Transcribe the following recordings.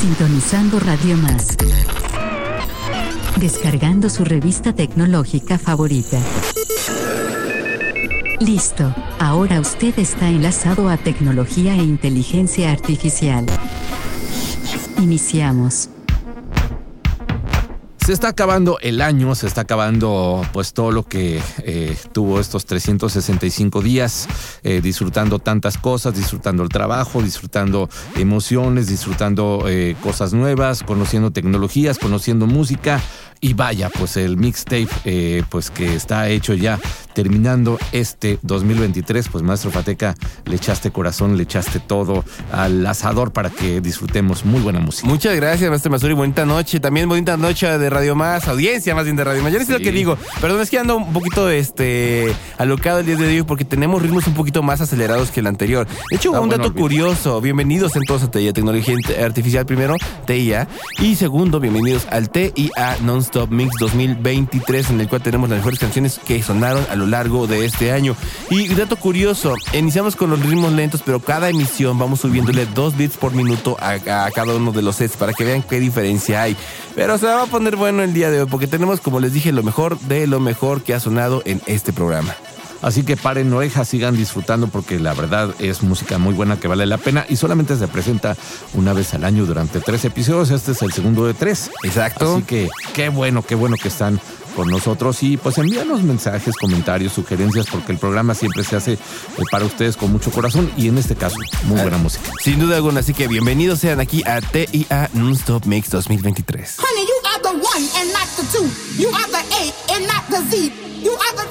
Sintonizando Radio Más. Descargando su revista tecnológica favorita. Listo, ahora usted está enlazado a tecnología e inteligencia artificial. Iniciamos. Se está acabando el año, se está acabando pues todo lo que eh, tuvo estos 365 días, eh, disfrutando tantas cosas, disfrutando el trabajo, disfrutando emociones, disfrutando eh, cosas nuevas, conociendo tecnologías, conociendo música, y vaya, pues el mixtape, eh, pues que está hecho ya terminando este 2023, pues maestro Fateca, le echaste corazón, le echaste todo al asador para que disfrutemos muy buena música. Muchas gracias, maestro Masuri, bonita noche, también bonita noche de Radio Más, audiencia más bien de Radio Más. Yo no sé lo que digo, perdón, es que ando un poquito este alocado el día de hoy porque tenemos ritmos un poquito más acelerados que el anterior. De hecho, Ah, un bueno, dato curioso, bienvenidos en todos a TIA, Tecnología Artificial primero, TIA, y segundo, bienvenidos al TIA Non-Stop Mix 2023, en el cual tenemos las mejores canciones que sonaron a lo largo de este año. Y dato curioso, iniciamos con los ritmos lentos, pero cada emisión vamos subiéndole dos bits por minuto a, a cada uno de los sets para que vean qué diferencia hay. Pero se va a poner bueno el día de hoy porque tenemos, como les dije, lo mejor de lo mejor que ha sonado en este programa. Así que paren orejas, sigan disfrutando porque la verdad es música muy buena que vale la pena y solamente se presenta una vez al año durante tres episodios. Este es el segundo de tres. Exacto. Así que qué bueno, qué bueno que están con nosotros y pues envíanos mensajes, comentarios, sugerencias porque el programa siempre se hace eh, para ustedes con mucho corazón y en este caso muy buena música. Sin duda alguna, así que bienvenidos sean aquí a TIA Non-Stop Mix 2023. Honey, you are the one and not the two. You are the A and not the Z. You are the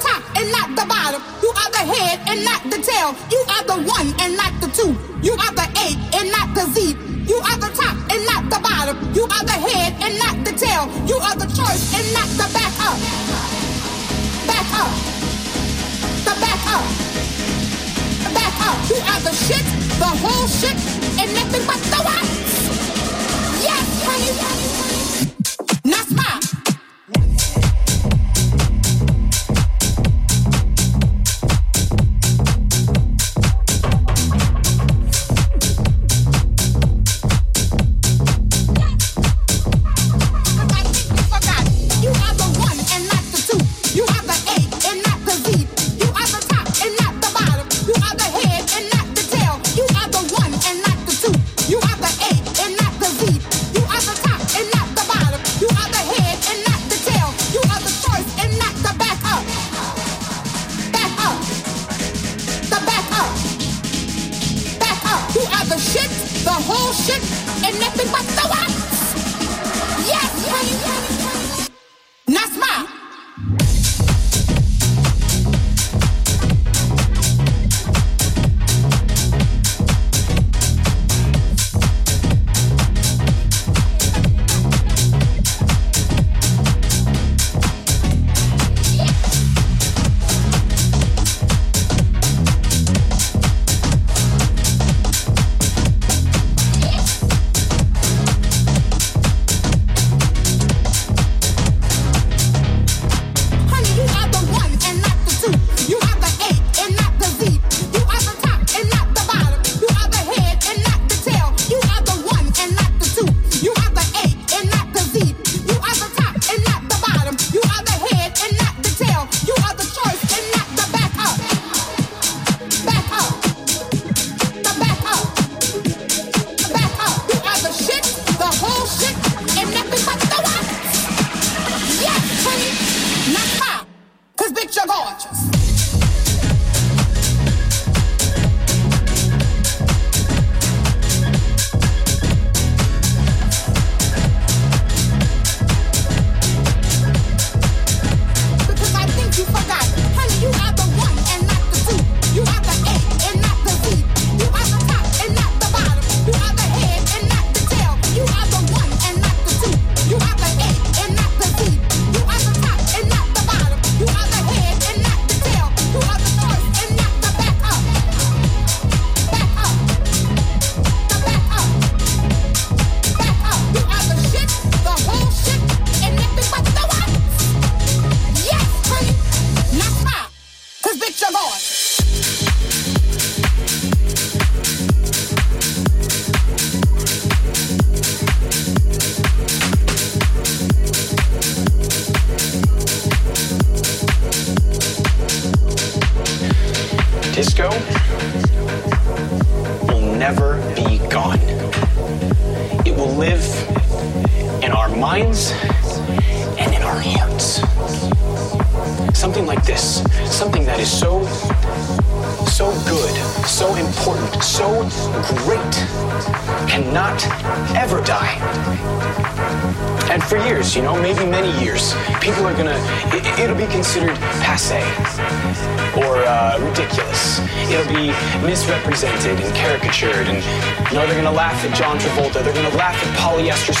and not the tail. You are the one and not the two. You are the A and not the Z. You are the top and not the bottom. You are the head and not the tail. You are the choice and not the back up. Back up. The back up. The back up. You are the shit, the whole shit, and nothing but the what? Yes, honey.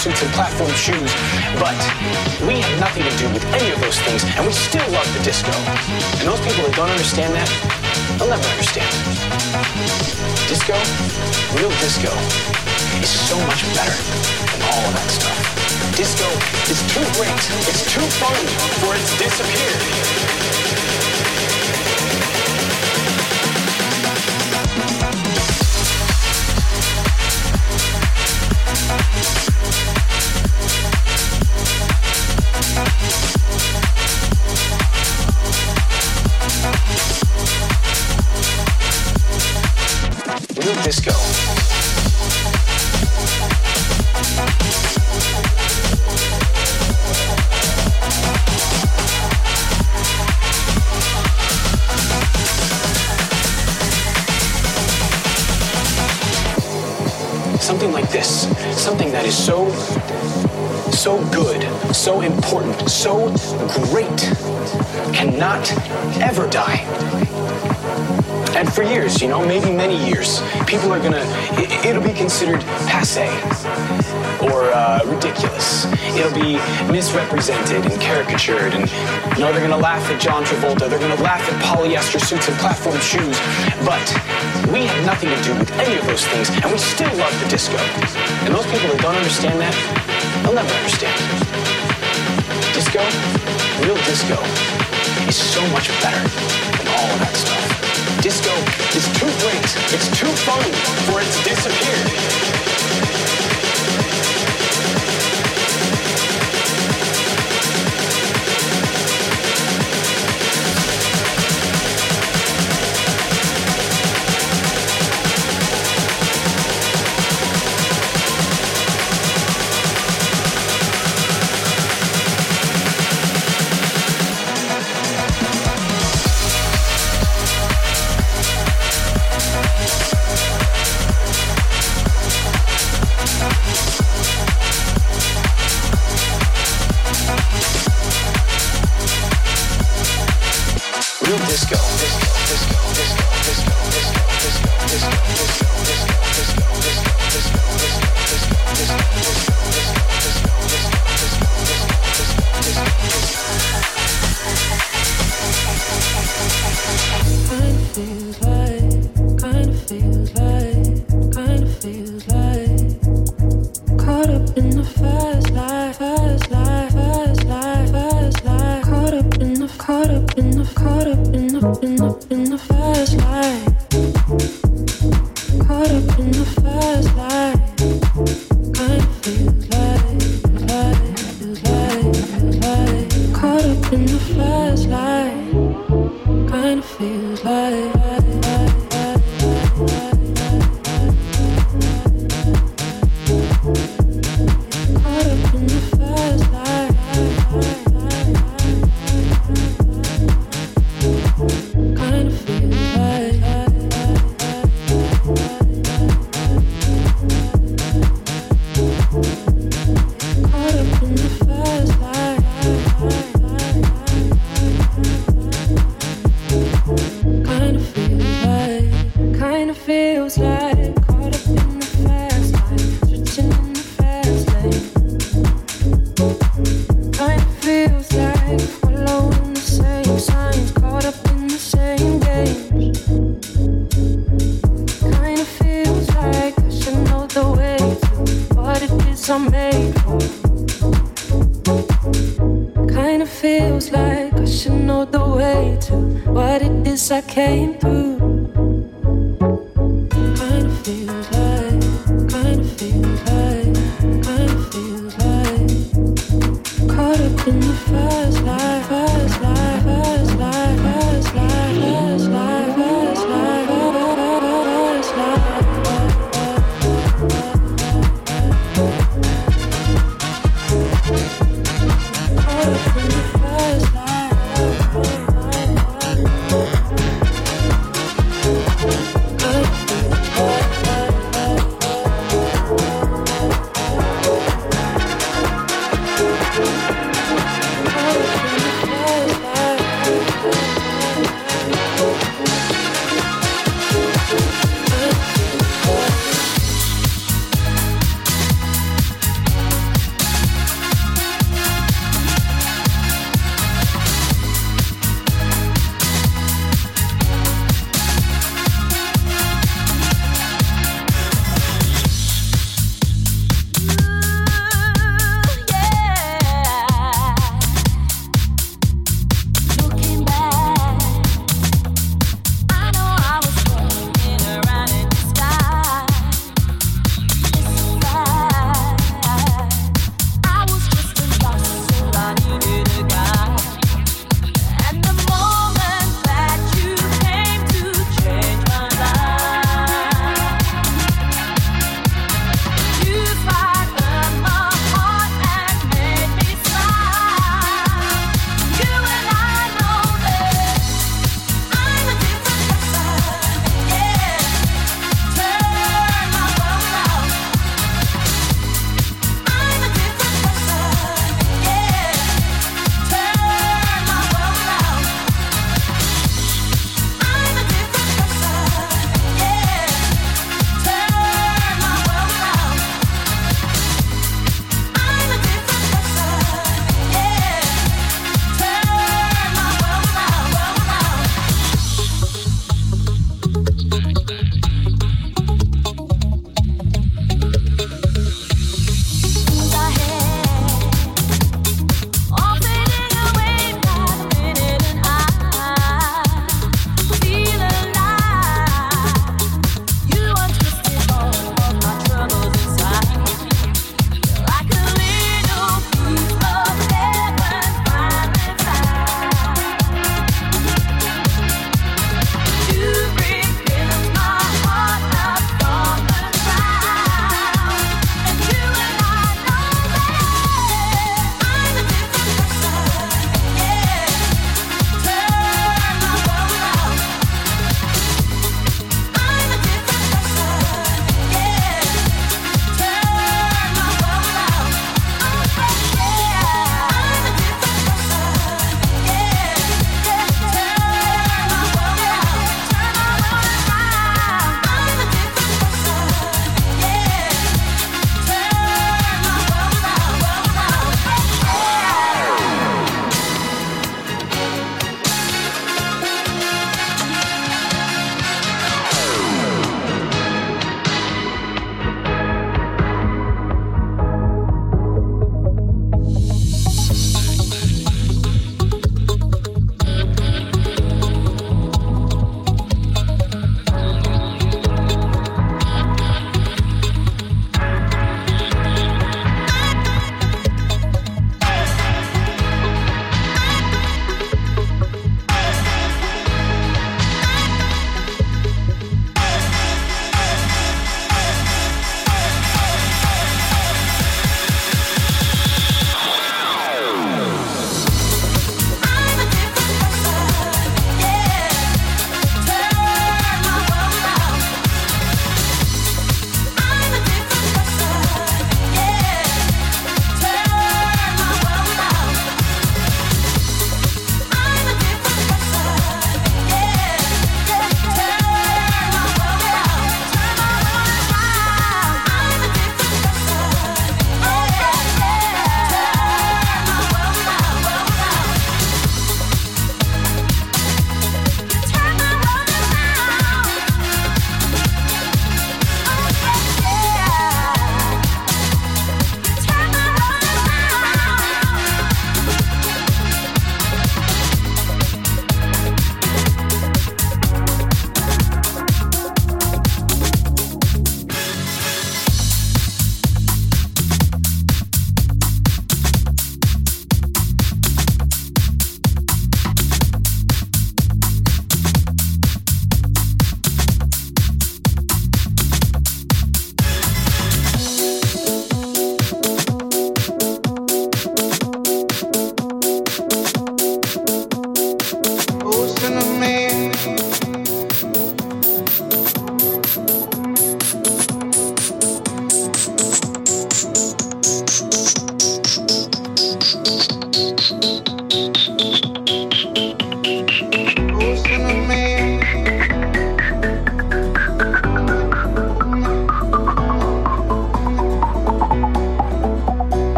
Suits and platform shoes. But we have nothing to do with any of those things, and we still love the disco. And those people that don't understand that, they'll never understand. Disco, real disco, is so much better than all of that stuff. Disco is too great, it's too fun for it to disappear. So great, cannot ever die. And for years, you know, maybe many years, people are gonna, it, it'll be considered passe or uh, ridiculous. It'll be misrepresented and caricatured, and you know, they're gonna laugh at John Travolta, they're gonna laugh at polyester suits and platform shoes. But we have nothing to do with any of those things, and we still love the disco. And those people that don't understand that, they'll never understand. Disco, real disco, is so much better than all of that stuff. Disco is too great, it's too fun for it to disappear.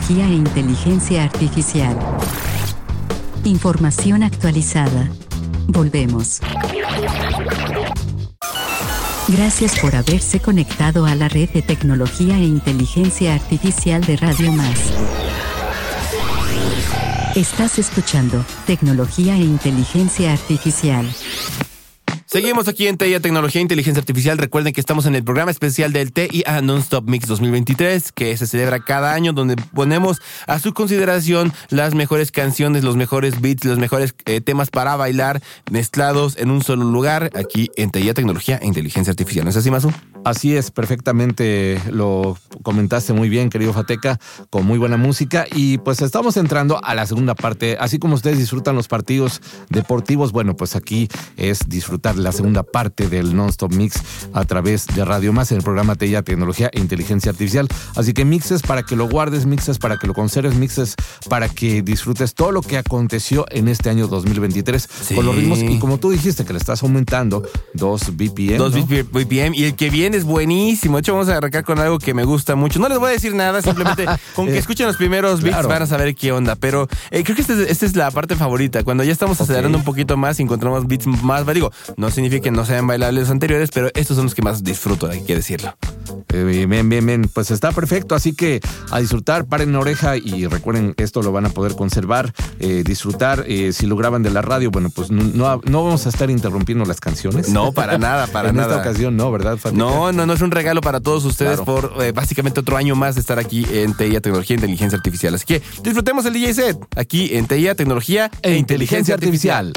Tecnología e inteligencia artificial. Información actualizada. Volvemos. Gracias por haberse conectado a la red de tecnología e inteligencia artificial de Radio Más. Estás escuchando Tecnología e Inteligencia Artificial. Seguimos aquí en TIA Tecnología e Inteligencia Artificial. Recuerden que estamos en el programa especial del TIA Non-Stop Mix 2023, que se celebra cada año, donde ponemos a su consideración las mejores canciones, los mejores beats, los mejores eh, temas para bailar, mezclados en un solo lugar, aquí en TIA Tecnología e Inteligencia Artificial. ¿No es así, Masu? Así es, perfectamente lo comentaste muy bien, querido Fateca, con muy buena música. Y pues estamos entrando a la segunda parte. Así como ustedes disfrutan los partidos deportivos, bueno, pues aquí es disfrutar la segunda parte del Non-Stop Mix a través de Radio Más en el programa TIA Tecnología e Inteligencia Artificial. Así que mixes para que lo guardes, mixes para que lo conserves, mixes para que disfrutes todo lo que aconteció en este año 2023 Sí. con los ritmos. Y como tú dijiste que le estás aumentando dos BPM. Dos ¿no? BPM y el que viene es buenísimo. De hecho, vamos a arrancar con algo que me gusta mucho. No les voy a decir nada, simplemente con que escuchen los primeros beats Claro. van a saber qué onda. Pero eh, creo que esta es, esta es la parte favorita. Cuando ya estamos acelerando un poquito más y encontramos beats más, digo, no significa que no sean bailables los anteriores, pero estos son los que más disfruto, hay que decirlo. Eh, bien, bien, bien. Pues está perfecto. Así que a disfrutar, paren la oreja y recuerden, esto lo van a poder conservar, eh, disfrutar. Eh, si lo graban de la radio, bueno, pues no, no, no vamos a estar interrumpiendo las canciones. No, para nada, para en nada. esta ocasión, no, ¿verdad? No, no, no es un regalo para todos ustedes Claro. por eh, básicamente otro año más de estar aquí en TIA Tecnología e Inteligencia Artificial. Así que disfrutemos el DJ set aquí en TIA Tecnología E inteligencia artificial.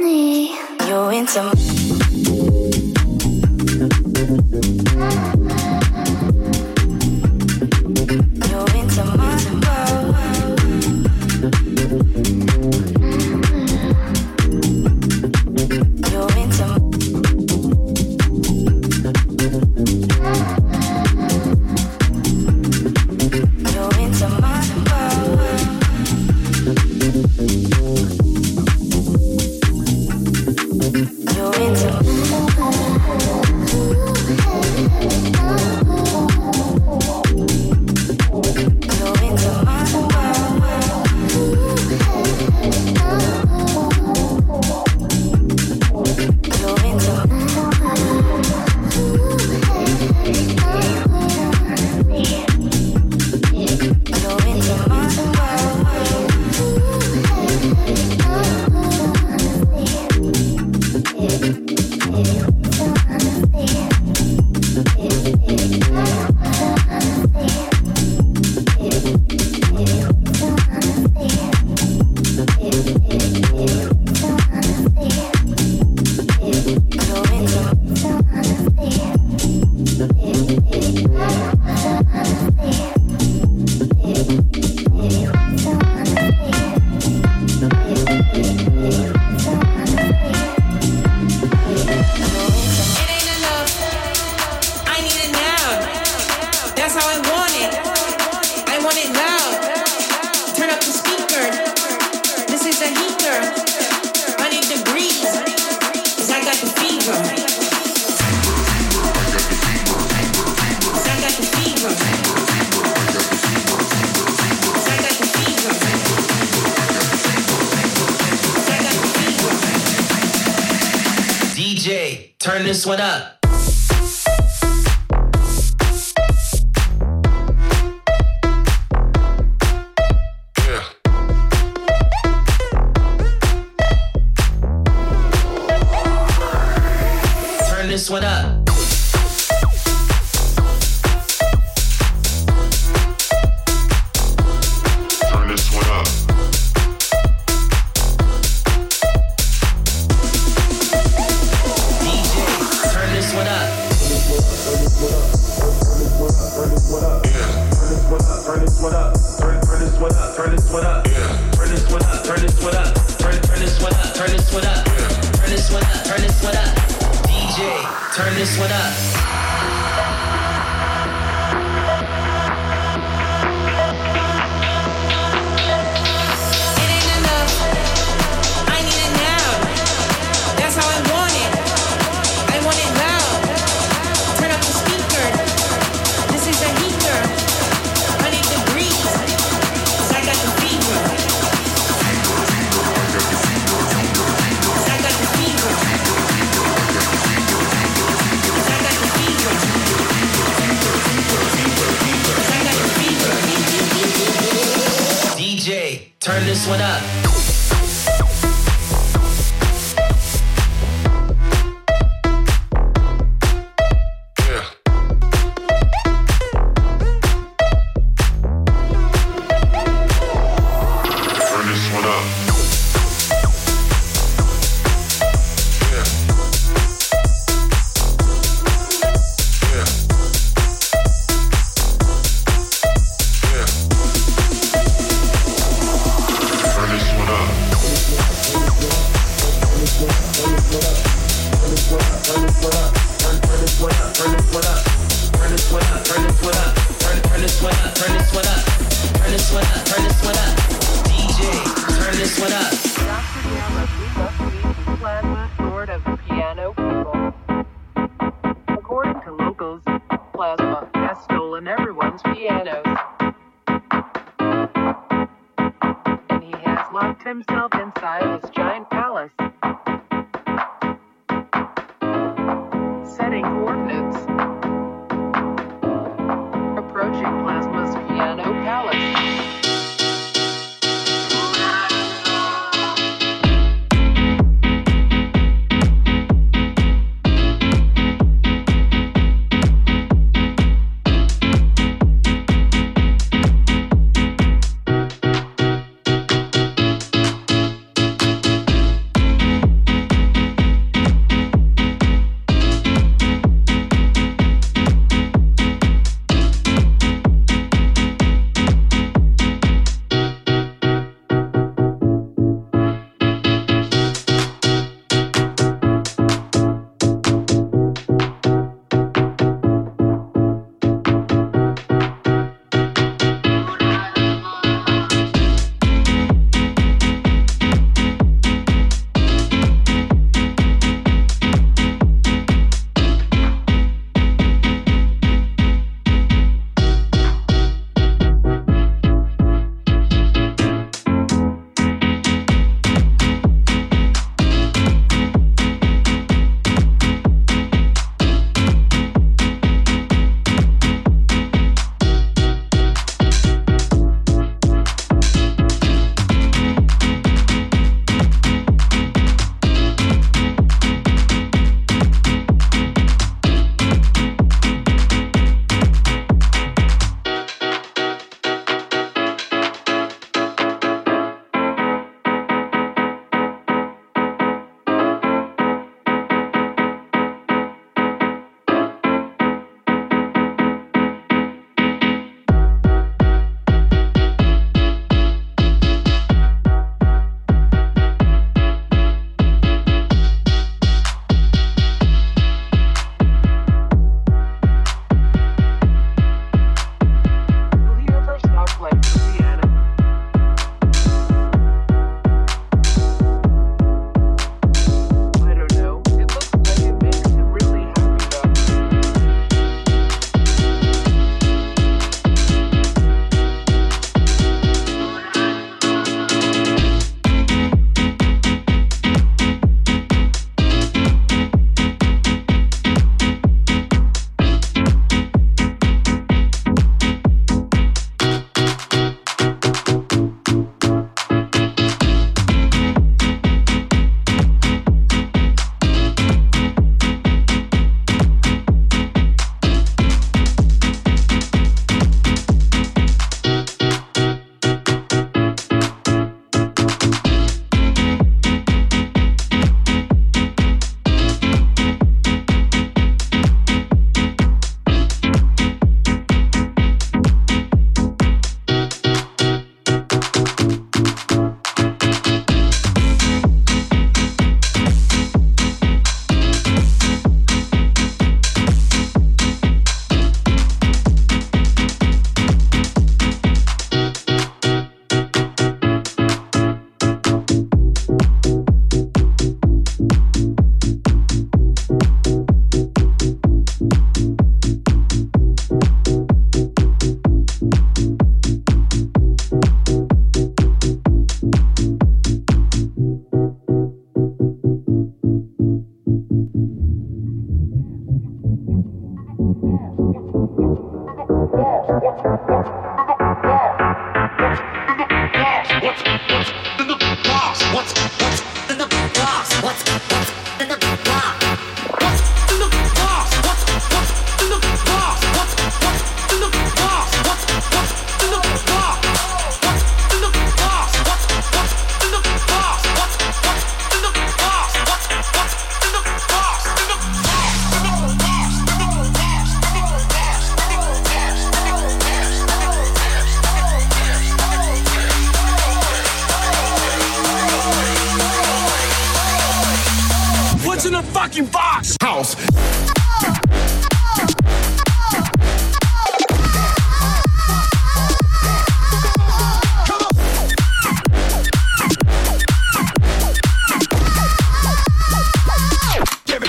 money. You're into. this one up.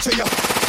车钥匙。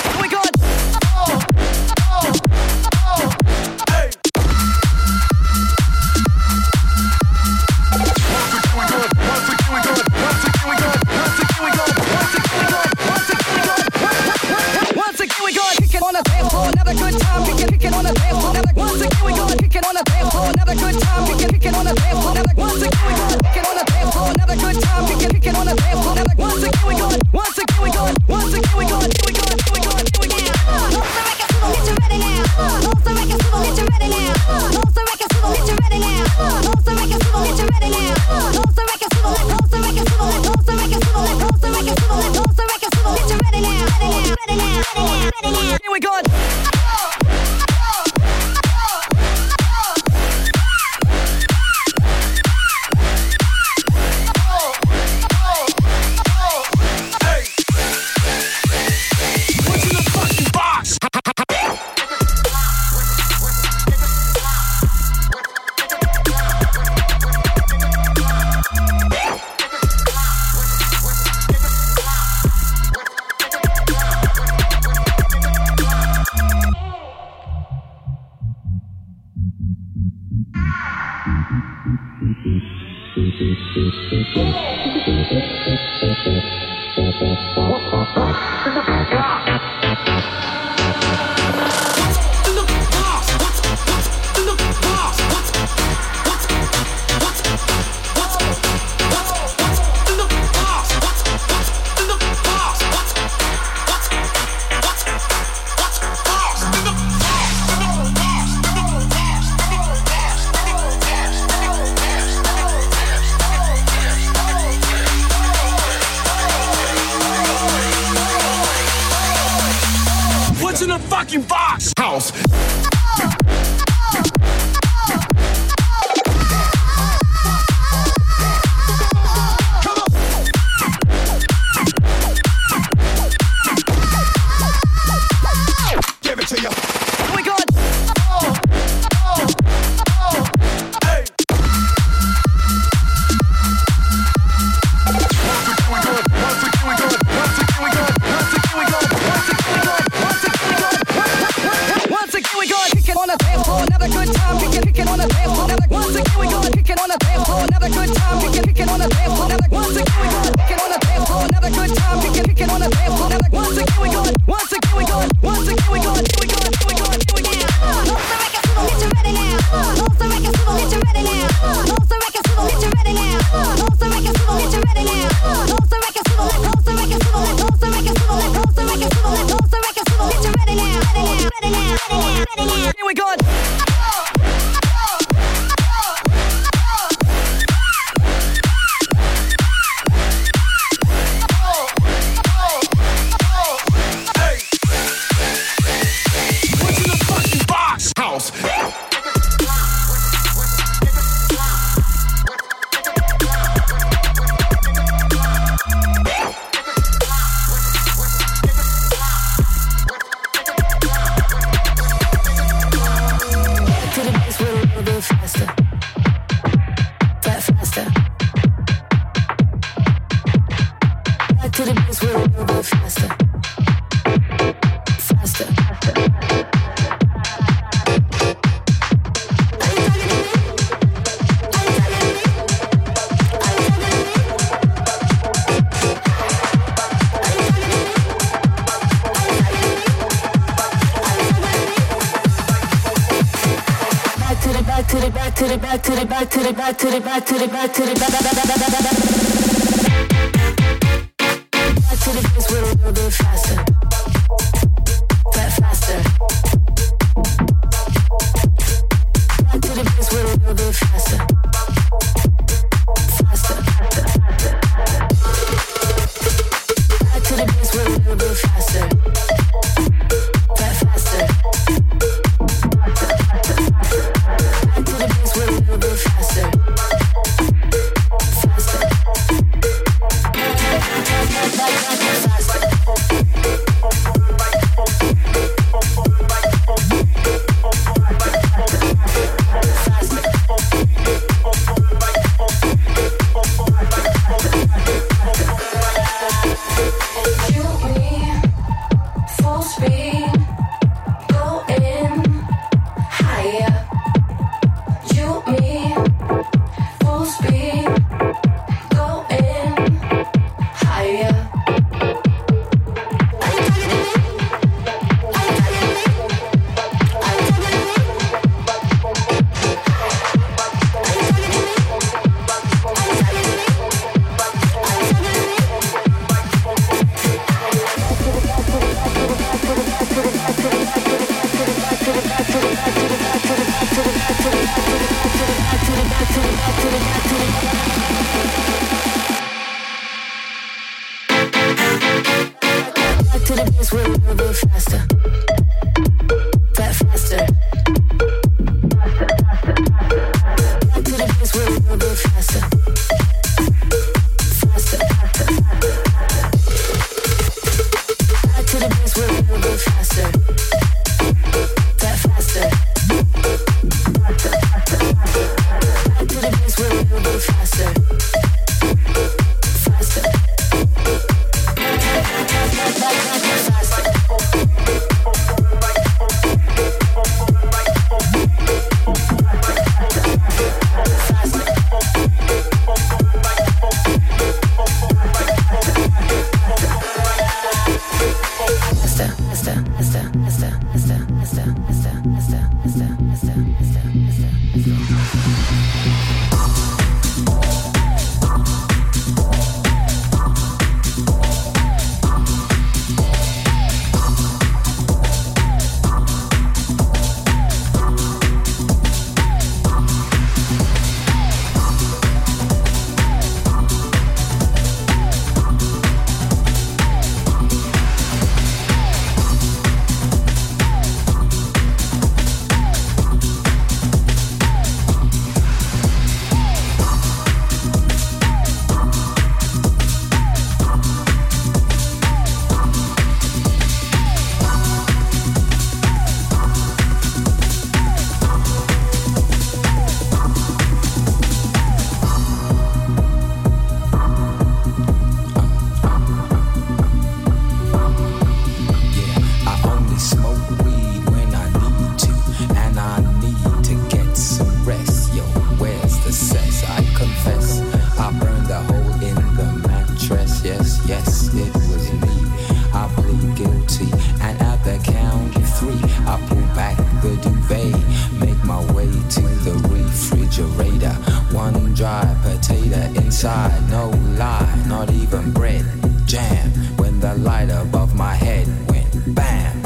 Inside, no lie, not even bread. Jam when the light above my head went bam.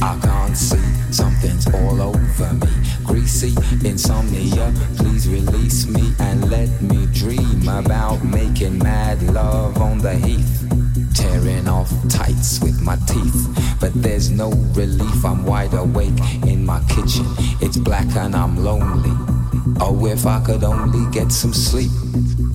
I can't see, something's all over me. Greasy insomnia, please release me and let me dream about making mad love on the heath. Tearing off tights with my teeth, but there's no relief. I'm wide awake in my kitchen. It's black and I'm lonely. Oh, if I could only get some sleep.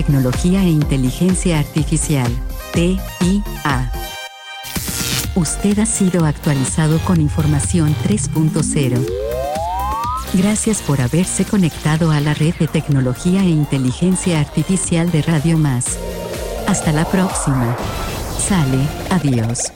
Tecnología e Inteligencia Artificial, TIA. Usted ha sido actualizado con información 3.0. Gracias por haberse conectado a la red de tecnología e inteligencia artificial de Radio Más. Hasta la próxima. Sale, adiós.